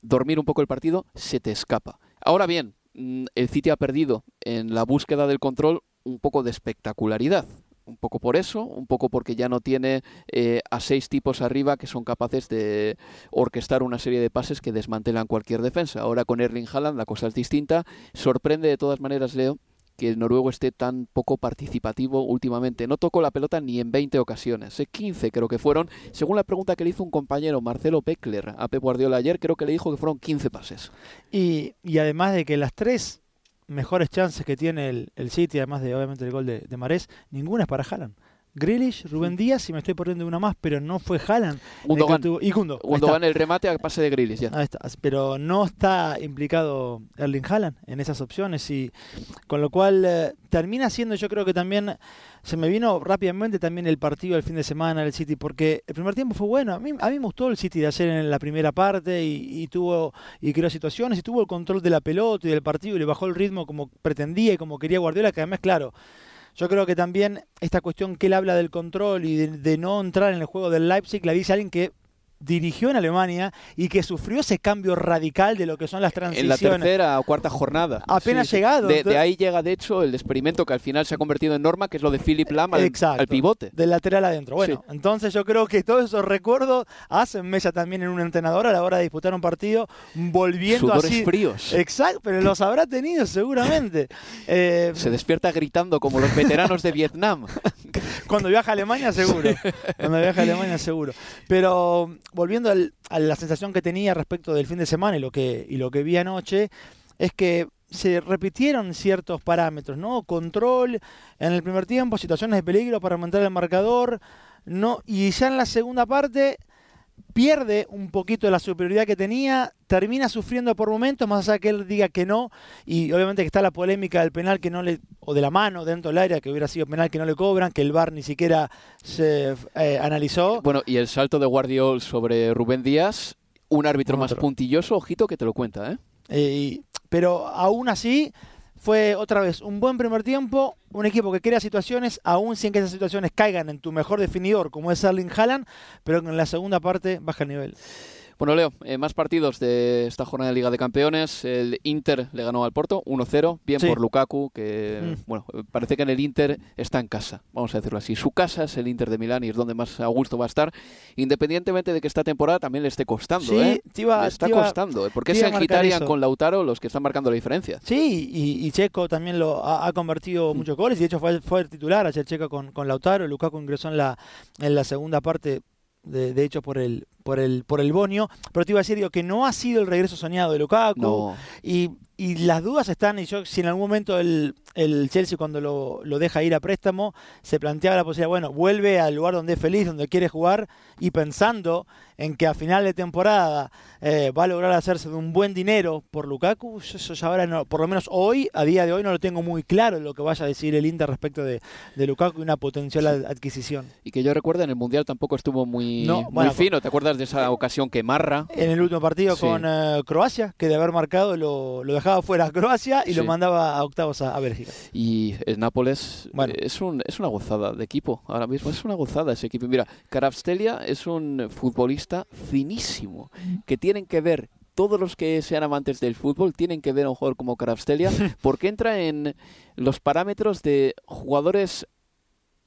dormir un poco el partido se te escapa. Ahora bien, mm, el City ha perdido en la búsqueda del control un poco de espectacularidad. Un poco por eso, un poco porque ya no tiene eh, a seis tipos arriba que son capaces de orquestar una serie de pases que desmantelan cualquier defensa. Ahora con Erling Haaland la cosa es distinta. Sorprende de todas maneras, Leo, que el noruego esté tan poco participativo últimamente. No tocó la pelota ni en 20 ocasiones, eh, 15 creo que fueron. Según la pregunta que le hizo un compañero, Marcelo Beckler, a Pep Guardiola ayer, creo que le dijo que fueron 15 pases. Y, y además de que las tres mejores chances que tiene el, el City, además de obviamente el gol de, de Marés, ninguna es para Haaland. Grealish, Rubén Díaz, y me estoy perdiendo una más, pero no fue Haaland. Gundogan. tuvo- y Gundo. van el remate a pase de Grilis ya. Ahí está. Pero no está implicado Erling Haaland en esas opciones y con lo cual eh, termina siendo yo creo que también se me vino rápidamente también el partido del fin de semana del City porque el primer tiempo fue bueno. A mí, a mí me gustó el City de ayer en la primera parte y, y tuvo y creó situaciones y tuvo el control de la pelota y del partido y le bajó el ritmo como pretendía y como quería Guardiola que además claro yo creo que también esta cuestión que él habla del control y de, no entrar en el juego del Leipzig la dice alguien que dirigió en Alemania y que sufrió ese cambio radical de lo que son las En transiciones. la tercera o cuarta jornada. Apenas llegado. De, ahí llega, de hecho, el experimento que al final se ha convertido en norma, que es lo de Philip Lam al, Exacto. al pivote. Del lateral adentro. Bueno, entonces yo creo que todos esos recuerdos hacen mella también en un entrenador a la hora de disputar un partido, volviendo Sudores así. fríos. Exacto, pero los habrá tenido seguramente. [LAUGHS] Eh, Se despierta gritando como los veteranos de Vietnam. [LAUGHS] Cuando viaja a Alemania, seguro. Cuando viaja a Alemania, seguro. Pero volviendo a la sensación que tenía respecto del fin de semana y lo que, y lo que vi anoche, es que se repitieron ciertos parámetros, ¿no? Control en el primer tiempo, situaciones de peligro para aumentar el marcador, no y ya en la segunda parte pierde un poquito de la superioridad que tenía, termina sufriendo por momentos, más allá que él diga que no, y obviamente que está la polémica del penal que no le, o de la mano dentro del área, que hubiera sido penal que no le cobran, que el VAR ni siquiera se eh, analizó. Bueno, y el salto de Guardiol sobre Rubén Díaz, un árbitro más puntilloso, ojito que te lo cuenta, ¿eh? Eh, pero aún así fue otra vez un buen primer tiempo, un equipo que crea situaciones, aún sin que esas situaciones caigan en tu mejor definidor, como es Erling Haaland, pero que en la segunda parte baja el nivel. Bueno, Leo, eh, más partidos de esta jornada de Liga de Campeones. El Inter le ganó al Porto 1-0, bien Sí. por Lukaku, que Mm. bueno, parece que en el Inter está en casa, vamos a decirlo así. Su casa es el Inter de Milán y es donde más a gusto va a estar, independientemente de que esta temporada también le esté costando, Sí, ¿eh? iba- le está iba- costando, ¿eh? porque es iba a en marcar Gitarian eso. con Lautaro los que están marcando la diferencia. Sí, y, y Checo también lo ha, ha convertido muchos goles y de hecho fue, fue el titular ayer Checo con, con Lautaro, Lukaku ingresó en la, en la segunda parte, de, de hecho por el, por el, por el Bonio, pero te iba a decir digo, que no ha sido el regreso soñado de Lukaku No. y, y las dudas están, y yo si en algún momento el, el Chelsea cuando lo, lo deja ir a préstamo, se planteaba la posibilidad, bueno, vuelve al lugar donde es feliz, donde quiere jugar y pensando en que a final de temporada eh, va a lograr hacerse de un buen dinero por Lukaku, eso ya ahora no, por lo menos hoy, a día de hoy no lo tengo muy claro lo que vaya a decir el Inter respecto de, de Lukaku y una potencial ad- adquisición. Y que yo recuerdo en el Mundial tampoco estuvo muy, No, muy bueno, fino. ¿Te acuerdas de esa ocasión que Marra? En el último partido Sí. con eh, Croacia, que de haber marcado lo, lo dejaba fuera a Croacia y lo mandaba a octavos a, a Bélgica. Y el Nápoles Bueno. eh, es, un, es una gozada de equipo. Ahora mismo es una gozada ese equipo. Mira, Carabstelia es un futbolista finísimo que tienen que ver. Todos los que sean amantes del fútbol tienen que ver a un jugador como Carabstelia [LAUGHS] porque entra en los parámetros de jugadores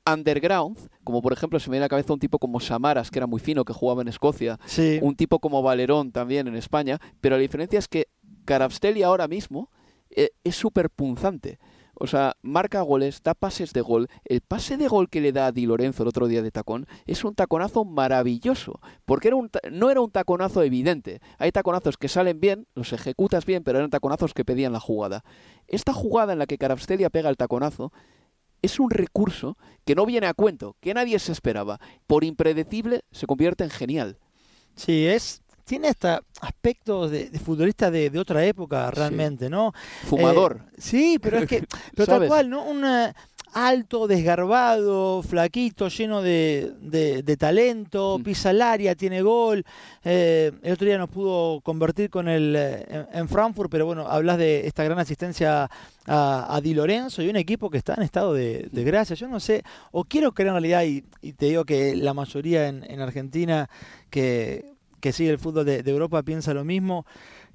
underground, como por ejemplo se me viene a la cabeza un tipo como Samaras, que era muy fino, que jugaba en Escocia, Sí. un tipo como Valerón también en España, pero la diferencia es que Carabstelia ahora mismo eh, es súper punzante. O sea, marca goles, da pases de gol. El pase de gol que le da a Di Lorenzo el otro día de tacón es un taconazo maravilloso. Porque era un no era un taconazo evidente. Hay taconazos que salen bien, los ejecutas bien, pero eran taconazos que pedían la jugada. Esta jugada en la que Carabstelia pega el taconazo es un recurso que no viene a cuento, que nadie se esperaba. Por impredecible se convierte en genial. Sí, es. Tiene hasta aspectos de, de futbolista de, de otra época realmente, ¿no? Fumador. Eh, sí, pero es que, [LAUGHS] pero tal cual, ¿no? Un eh, alto, desgarbado, flaquito, lleno de, de- de talento, Mm. pisa el área, tiene gol. Eh, el otro día nos pudo convertir con el eh, en, en Frankfurt, pero bueno, hablas de esta gran asistencia a, a Di Lorenzo y un equipo que está en estado de, de gracia. Yo no sé, o quiero creer en realidad, y, y te digo que la mayoría en, en Argentina que, que sigue el fútbol de, de Europa piensa lo mismo.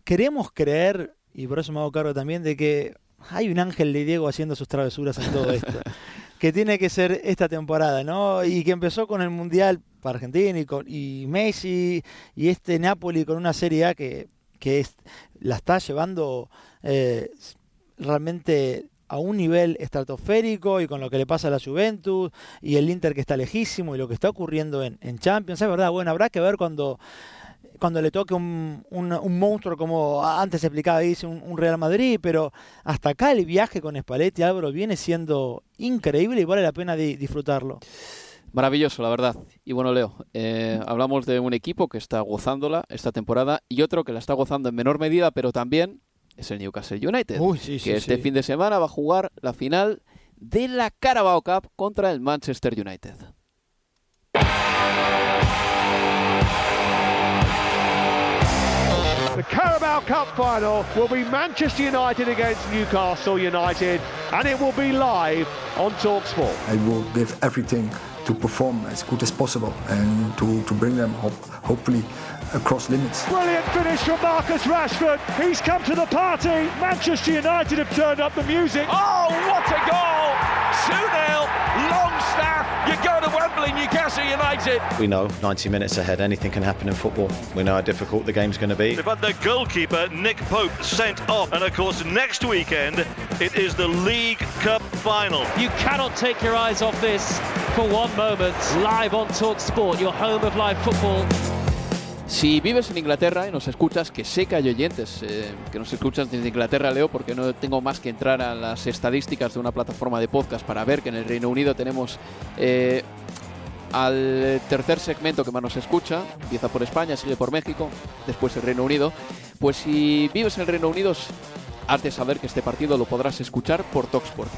Queremos creer, y por eso me hago cargo también, de que hay un ángel de Diego haciendo sus travesuras en todo esto. [LAUGHS] que tiene que ser esta temporada, ¿no? Y que empezó con el Mundial para Argentina y, con, y Messi y este Napoli con una Serie A que, que es, la está llevando eh, realmente a un nivel estratosférico y con lo que le pasa a la Juventus y el Inter que está lejísimo y lo que está ocurriendo en, en Champions, es verdad, bueno, habrá que ver cuando cuando le toque un, un- un monstruo como antes explicaba dice un, un Real Madrid, pero hasta acá el viaje con Spalletti Álvaro viene siendo increíble y vale la pena di- disfrutarlo. Maravilloso, la verdad. Y bueno, Leo, eh, hablamos de un equipo que está gozándola esta temporada y otro que la está gozando en menor medida, pero también es el Newcastle United, Uy, sí, que sí, este sí. fin de semana va a jugar la final de la Carabao Cup contra el Manchester United. The Carabao Cup final will be Manchester United against Newcastle United, and it will be live on TalkSport. I will give everything to perform as good as possible and to, to bring them hope, hopefully across limits. Brilliant finish from Marcus Rashford. He's come to the party. Manchester United have turned up the music. Oh, what a goal! 2-0, Longstaff. You go to Wembley, Newcastle United. We know 90 minutes ahead, anything can happen in football. We know how difficult the game's going to be. They've had their goalkeeper, Nick Pope, sent off. And of course, next weekend, it is the League Cup final. You cannot take your eyes off this for one moment. Live on Talk Sport, your home of live football. Si vives en Inglaterra y nos escuchas, que sé que hay oyentes eh, que nos escuchan desde Inglaterra, Leo, porque no tengo más que entrar a las estadísticas de una plataforma de podcast para ver que en el Reino Unido tenemos eh, al tercer segmento que más nos escucha, empieza por España, sigue por México, después el Reino Unido. Pues si vives en el Reino Unido, has de saber que este partido lo podrás escuchar por Talksport.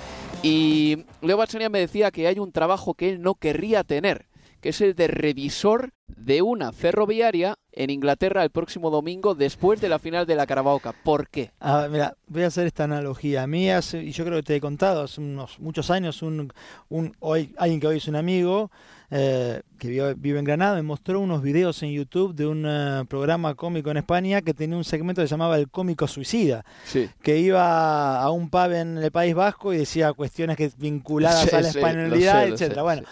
Y Leo Batsania me decía que hay un trabajo que él no querría tener que es el de revisor de una ferroviaria en Inglaterra el próximo domingo después de la final de la Carabao Cup. ¿Por qué? Ah, mira, voy a hacer esta analogía. A mí, hace, y yo creo que te he contado, hace unos muchos años, un, un hoy, alguien que hoy es un amigo eh, que vive, vive, en Granada me mostró unos videos en YouTube de un uh, programa cómico en España que tenía un segmento que se llamaba El cómico suicida, sí. que iba a un pub en el País Vasco y decía cuestiones que vinculadas sí, a la españolidad, sí, etcétera. Sé, bueno.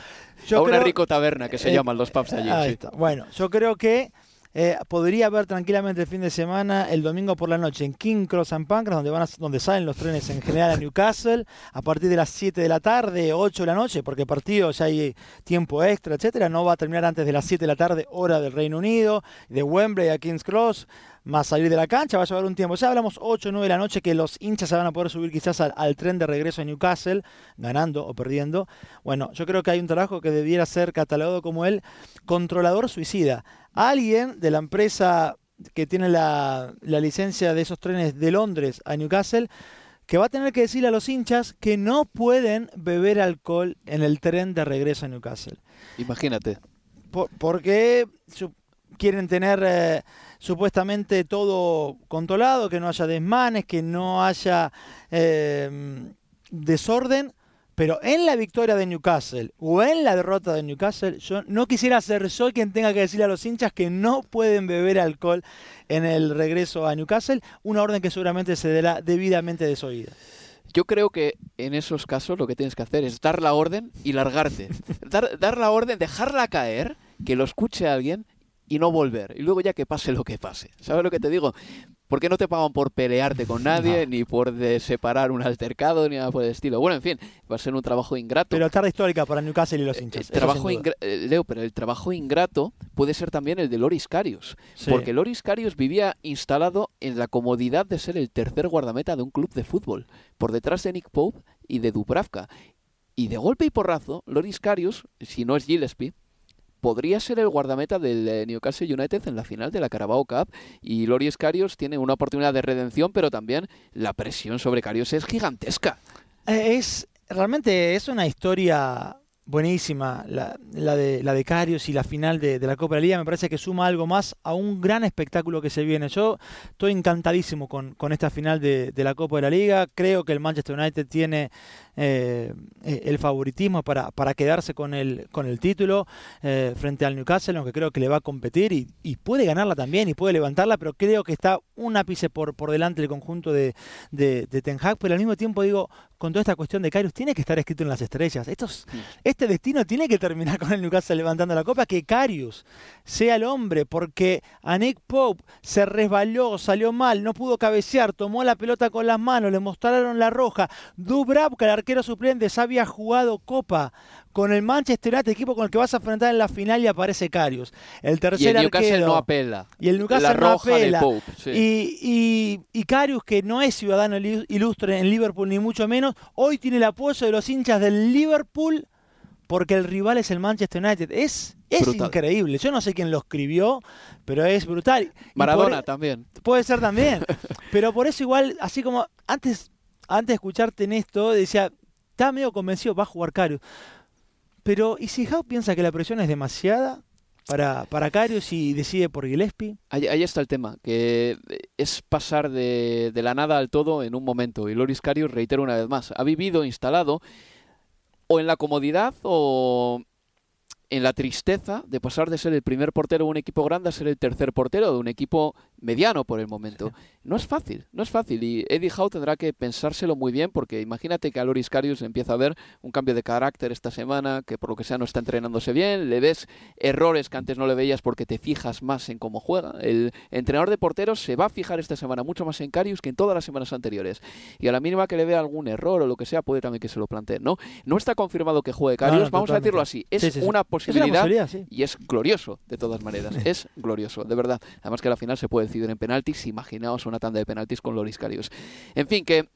Yo a una creo, rico taberna que se eh, llaman los pubs allí. Ahí está. Bueno, yo creo que eh, podría ver tranquilamente el fin de semana, el domingo por la noche, en King Cross and Pancras, donde, van a, donde salen los trenes en general a Newcastle, a partir de las 7 de la tarde, 8 de la noche, porque partido ya hay tiempo extra, etcétera. No va a terminar antes de las 7 de la tarde, hora del Reino Unido, de Wembley a King's Cross más salir de la cancha, va a llevar un tiempo. Ya hablamos 8 o 9 de la noche que los hinchas se van a poder subir quizás al, al, tren de regreso a Newcastle, ganando o perdiendo. Bueno, yo creo que hay un trabajo que debiera ser catalogado como el controlador suicida. Alguien de la empresa que tiene la, la licencia de esos trenes de Londres a Newcastle que va a tener que decirle a los hinchas que no pueden beber alcohol en el tren de regreso a Newcastle. Imagínate. Por, porque quieren tener eh, supuestamente todo controlado, que no haya desmanes, que no haya eh, desorden. Pero en la victoria de Newcastle o en la derrota de Newcastle, yo no quisiera ser yo quien tenga que decirle a los hinchas que no pueden beber alcohol en el regreso a Newcastle, una orden que seguramente se dará debidamente desoída. Yo creo que en esos casos lo que tienes que hacer es dar la orden y largarte. dar, dar la orden, dejarla caer, que lo escuche alguien y no volver. Y luego ya que pase lo que pase. ¿Sabes lo que te digo? Porque no te pagan por pelearte con nadie, no. ni por separar un altercado, ni nada por el estilo. Bueno, en fin, va a ser un trabajo ingrato. Pero tarde histórica para Newcastle y los hinchas. El trabajo Leo, pero el trabajo ingrato puede ser también el de Loris Karius. Sí. Porque Loris Karius vivía instalado en la comodidad de ser el tercer guardameta de un club de fútbol, por detrás de Nick Pope y de Dubravka. Y de golpe y porrazo, Loris Karius, si no es Gillespie, podría ser el guardameta del Newcastle United en la final de la Carabao Cup y Loris Karius tiene una oportunidad de redención, pero también la presión sobre Karius es gigantesca. Es realmente es una historia buenísima la, de, la de Carius y la final de, la Copa de la Liga. Me parece que suma algo más a un gran espectáculo que se viene. Yo estoy encantadísimo con, con esta final de, la Copa de la Liga. Creo que el Manchester United tiene eh, el favoritismo para, para quedarse con el, con el título eh, frente al Newcastle, aunque creo que le va a competir y, y, puede ganarla también y puede levantarla, pero creo que está un ápice por, por delante del conjunto de, de, de Ten Hag. Pero al mismo tiempo digo, con toda esta cuestión de Karius, tiene que estar escrito en las estrellas. Estos, este destino tiene que terminar con el Newcastle levantando la copa, que Karius sea el hombre, porque a Nick Pope se resbaló, salió mal, no pudo cabecear, tomó la pelota con las manos, le mostraron la roja. Dubravka, el arquero suplente, se había jugado copa con el Manchester United, equipo con el que vas a enfrentar en la final y aparece Karius. El tercer y el Newcastle arquero, no apela. Y el Newcastle la no apela. De Pope, sí. y, y, y Karius, que no es ciudadano ilustre en Liverpool, ni mucho menos, hoy tiene el apoyo de los hinchas del Liverpool porque el rival es el Manchester United. Es, es increíble. Yo no sé quién lo escribió, pero es brutal. Maradona por, también. Puede ser también. [LAUGHS] pero por eso igual, así como antes, antes de escucharte en esto, decía, está medio convencido, va a jugar Karius. Pero, ¿y si Howe piensa que la presión es demasiada? para, para Carius y decide por Gillespie. Ahí, está el tema, que es pasar de, de, la nada al todo en un momento. Y Loris Carius, reitero una vez más, ha vivido instalado o en la comodidad o en la tristeza de pasar de ser el primer portero de un equipo grande a ser el tercer portero de un equipo mediano por el momento. No es fácil, no es fácil. Y Eddie Howe tendrá que pensárselo muy bien porque imagínate que a Loris Karius empieza a ver un cambio de carácter esta semana, que por lo que sea no está entrenándose bien, le ves errores que antes no le veías porque te fijas más en cómo juega. El entrenador de porteros se va a fijar esta semana mucho más en Karius que en todas las semanas anteriores. Y a la mínima que le vea algún error o lo que sea, puede también que se lo plantee. No, no está confirmado que juegue Karius, No, no, vamos a decirlo así. Es Sí, sí, sí. una Es una posibilidad, y es glorioso de todas maneras. [LAUGHS] es glorioso, de verdad. Además que a la final se puede decidir en penaltis. Imaginaos una tanda de penaltis con Loris Karius. En fin, que,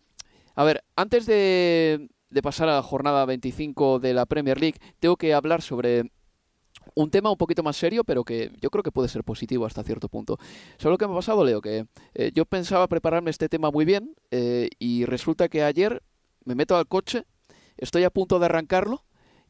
a ver, antes de, pasar a la jornada 25 de la Premier League, tengo que hablar sobre un tema un poquito más serio, pero que yo creo que puede ser positivo hasta cierto punto. ¿Sabes lo que me ha pasado, Leo? Que eh, yo pensaba prepararme este tema muy bien eh, y resulta que ayer me meto al coche, estoy a punto de arrancarlo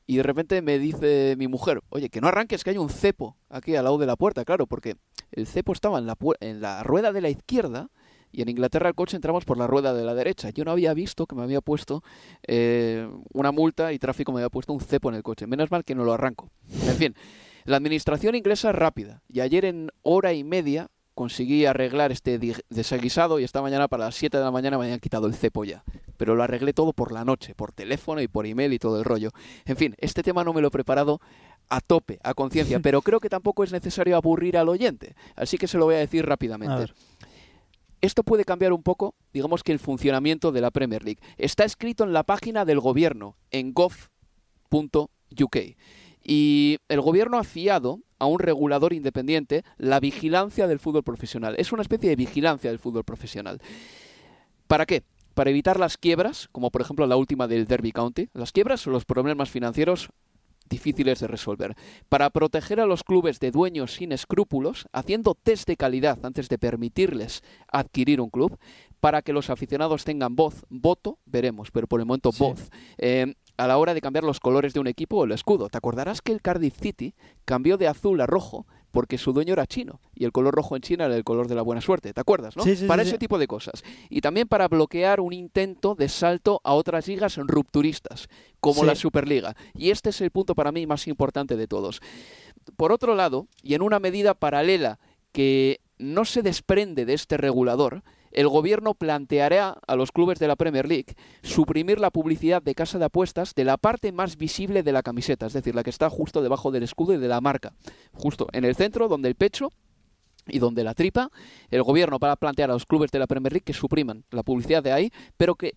y de repente me dice mi mujer, oye, que no arranques, que hay un cepo aquí al lado de la puerta, claro, porque el cepo estaba en la, en la rueda de la izquierda y en Inglaterra el coche entramos por la rueda de la derecha. Yo no había visto que me había puesto eh, una multa y tráfico me había puesto un cepo en el coche. Menos mal que no lo arranco. En fin, la administración inglesa es rápida y ayer en hora y media conseguí arreglar este desaguisado y esta mañana para las 7 de la mañana me habían quitado el cepo ya. Pero lo arreglé todo por la noche, por teléfono y por email y todo el rollo. En fin, este tema no me lo he preparado a tope, a conciencia, [LAUGHS] pero creo que tampoco es necesario aburrir al oyente. Así que se lo voy a decir rápidamente. A. Esto puede cambiar un poco, digamos que el funcionamiento de la Premier League. Está escrito en la página del gobierno, en gov.uk. Y el gobierno ha fiado a un regulador independiente la vigilancia del fútbol profesional. Es una especie de vigilancia del fútbol profesional. ¿Para qué? Para evitar las quiebras, como por ejemplo la última del Derby County. Las quiebras son los problemas financieros difíciles de resolver. Para proteger a los clubes de dueños sin escrúpulos, haciendo test de calidad antes de permitirles adquirir un club, para que los aficionados tengan voz, voto, veremos, pero por el momento voz, eh, a la hora de cambiar los colores de un equipo o el escudo. ¿Te acordarás que el Cardiff City cambió de azul a rojo porque su dueño era chino y el color rojo en China era el color de la buena suerte? ¿Te acuerdas, no? Sí, sí, para sí, ese tipo de cosas. Y también para bloquear un intento de salto a otras ligas rupturistas, como la Superliga. Y este es el punto para mí más importante de todos. Por otro lado, y en una medida paralela que no se desprende de este regulador, el gobierno planteará a los clubes de la Premier League suprimir la publicidad de casa de apuestas de la parte más visible de la camiseta, es decir, la que está justo debajo del escudo y de la marca, justo en el centro donde el pecho y donde la tripa, el gobierno va a plantear a los clubes de la Premier League que supriman la publicidad de ahí, pero que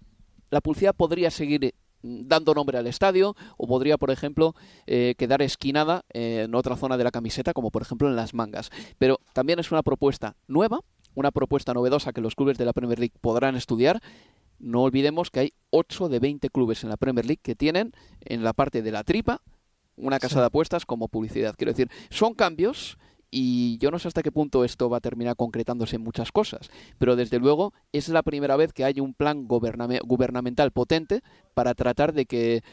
la publicidad podría seguir mm, dando nombre al estadio o podría, por ejemplo, eh, quedar esquinada en otra zona de la camiseta, como por ejemplo en las mangas. Pero también es una propuesta nueva, una propuesta novedosa que los clubes de la Premier League podrán estudiar. No olvidemos que hay 8 de 20 clubes en la Premier League que tienen en la parte de la tripa una casa Sí. de apuestas como publicidad. Quiero decir, son cambios y yo no sé hasta qué punto esto va a terminar concretándose en muchas cosas, pero desde luego es la primera vez que hay un plan gubernamental potente para tratar de que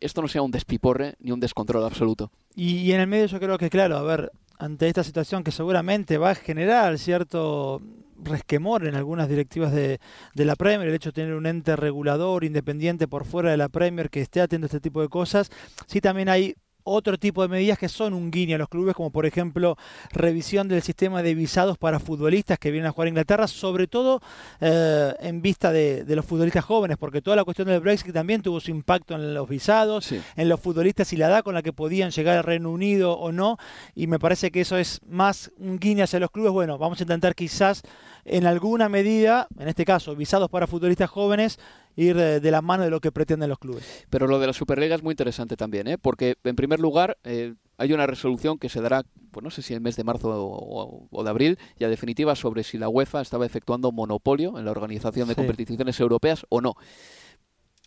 esto no sea un despiporre ni un descontrol absoluto. Y, y en el medio yo creo que, claro, a ver, ante esta situación que seguramente va a generar cierto resquemor en algunas directivas de, la Premier, el hecho de tener un ente regulador independiente por fuera de la Premier que esté atento a este tipo de cosas, sí también hay otro tipo de medidas que son un guiño a los clubes, como por ejemplo revisión del sistema de visados para futbolistas que vienen a jugar a Inglaterra, sobre todo eh, en vista de, de los futbolistas jóvenes, porque toda la cuestión del Brexit también tuvo su impacto en los visados, Sí. en los futbolistas y la edad con la que podían llegar al Reino Unido o no, y me parece que eso es más un guiño hacia los clubes. Bueno, vamos a intentar quizás en alguna medida, en este caso, visados para futbolistas jóvenes, ir de, de la mano de lo que pretenden los clubes. Pero lo de la Superliga es muy interesante también, ¿eh? porque en primer lugar eh, hay una resolución que se dará, pues no sé si el mes de marzo o, de abril, ya definitiva sobre si la UEFA estaba efectuando monopolio en la organización de Sí. competiciones europeas o no.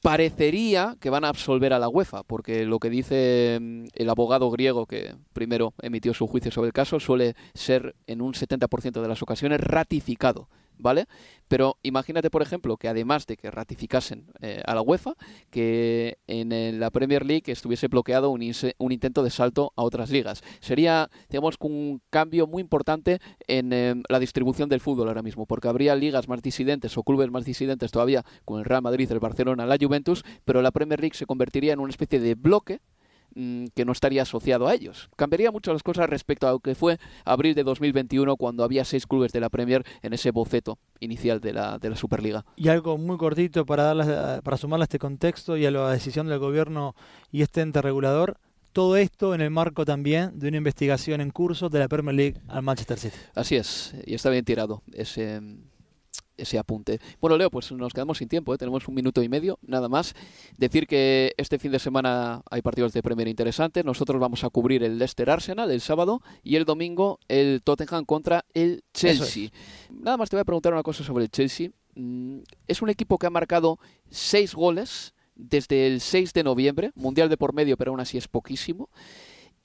Parecería que van a absolver a la UEFA, porque lo que dice mm, el abogado griego que primero emitió su juicio sobre el caso suele ser en un 70% de las ocasiones ratificado ¿vale? Pero imagínate, por ejemplo, que además de que ratificasen eh, a la UEFA, que en, la Premier League estuviese bloqueado un, un, intento de salto a otras ligas. Sería, digamos, un cambio muy importante en em, la distribución del fútbol ahora mismo, porque habría ligas más disidentes o clubes más disidentes todavía con el Real Madrid, el Barcelona, la Juventus, pero la Premier League se convertiría en una especie de bloque Mm, que no estaría asociado a ellos. Cambiaría mucho las cosas respecto a lo que fue abril de 2021 cuando había seis clubes de la Premier en ese boceto inicial de la, de la Superliga. Y algo muy cortito para, darle, para sumarle a este contexto y a la decisión del gobierno y este ente regulador. Todo esto en el marco también de una investigación en curso de la Premier League al Manchester City. Así es, y está bien tirado ese, ese apunte. Bueno, Leo, pues nos quedamos sin tiempo, ¿eh? tenemos un minuto y medio, nada más. Decir que este fin de semana hay partidos de Premier interesantes. Nosotros vamos a cubrir el Leicester Arsenal el sábado y el domingo el Tottenham contra el Chelsea. Nada más te voy a preguntar una cosa sobre el Chelsea. Mm, es un equipo que ha marcado seis goles desde el 6 de noviembre, mundial de por medio, pero aún así es poquísimo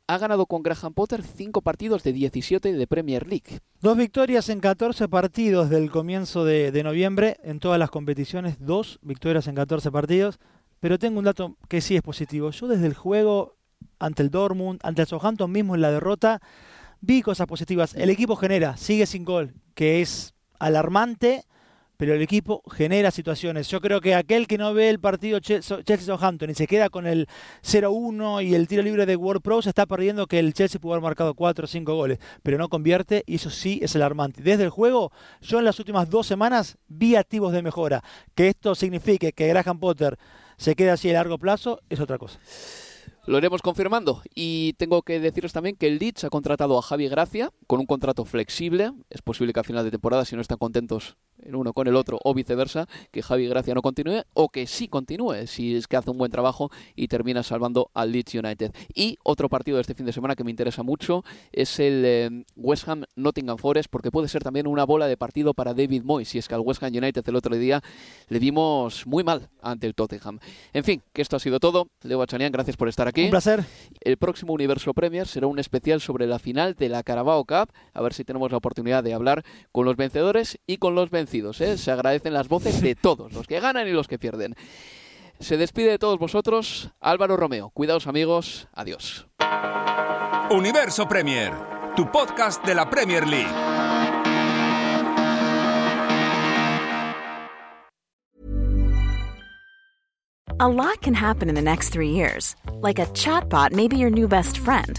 ha ganado con Graham Potter cinco partidos de 17 de Premier League. Dos victorias en 14 partidos del comienzo de, noviembre en todas las competiciones, dos victorias en 14 partidos, pero tengo un dato que sí es positivo. Yo desde el juego ante el Dortmund, ante el Southampton mismo en la derrota, vi cosas positivas. El equipo genera, sigue sin gol, que es alarmante pero el equipo genera situaciones. Yo creo que aquel que no ve el partido Chelsea-Southampton y se queda con el 0-1 y el tiro libre de World Pro, se está perdiendo que el Chelsea pudo haber marcado 4 o 5 goles, pero no convierte y eso sí es alarmante. Desde el juego, yo en las últimas dos semanas vi activos de mejora. Que esto signifique que Graham Potter se quede así a largo plazo es otra cosa. Lo iremos confirmando. Y tengo que deciros también que el Leeds ha contratado a Javi Gracia con un contrato flexible. Es posible que a final de temporada, si no están contentos en uno con el otro o viceversa, que Javi Gracia no continúe o que sí continúe si es que hace un buen trabajo y termina salvando al Leeds United. Y otro partido de este fin de semana que me interesa mucho es el eh, West Ham Nottingham Forest porque puede ser también una bola de partido para David Moyes si es que al West Ham United el otro día le dimos muy mal ante el Tottenham. En fin, que esto ha sido todo. Leo Achanian, gracias por estar aquí. Un placer. El próximo Universo Premier será un especial sobre la final de la Carabao Cup, a ver si tenemos la oportunidad de hablar con los vencedores y con los vencidos ¿eh? Se agradecen las voces de [LAUGHS] todos, los que ganan y los que pierden. Se despide de todos vosotros Álvaro Romeo. Cuidaos amigos. Adiós. Universo Premier, tu podcast de la Premier League. A lot can happen in the next three years. Like a chatbot may be your new best friend.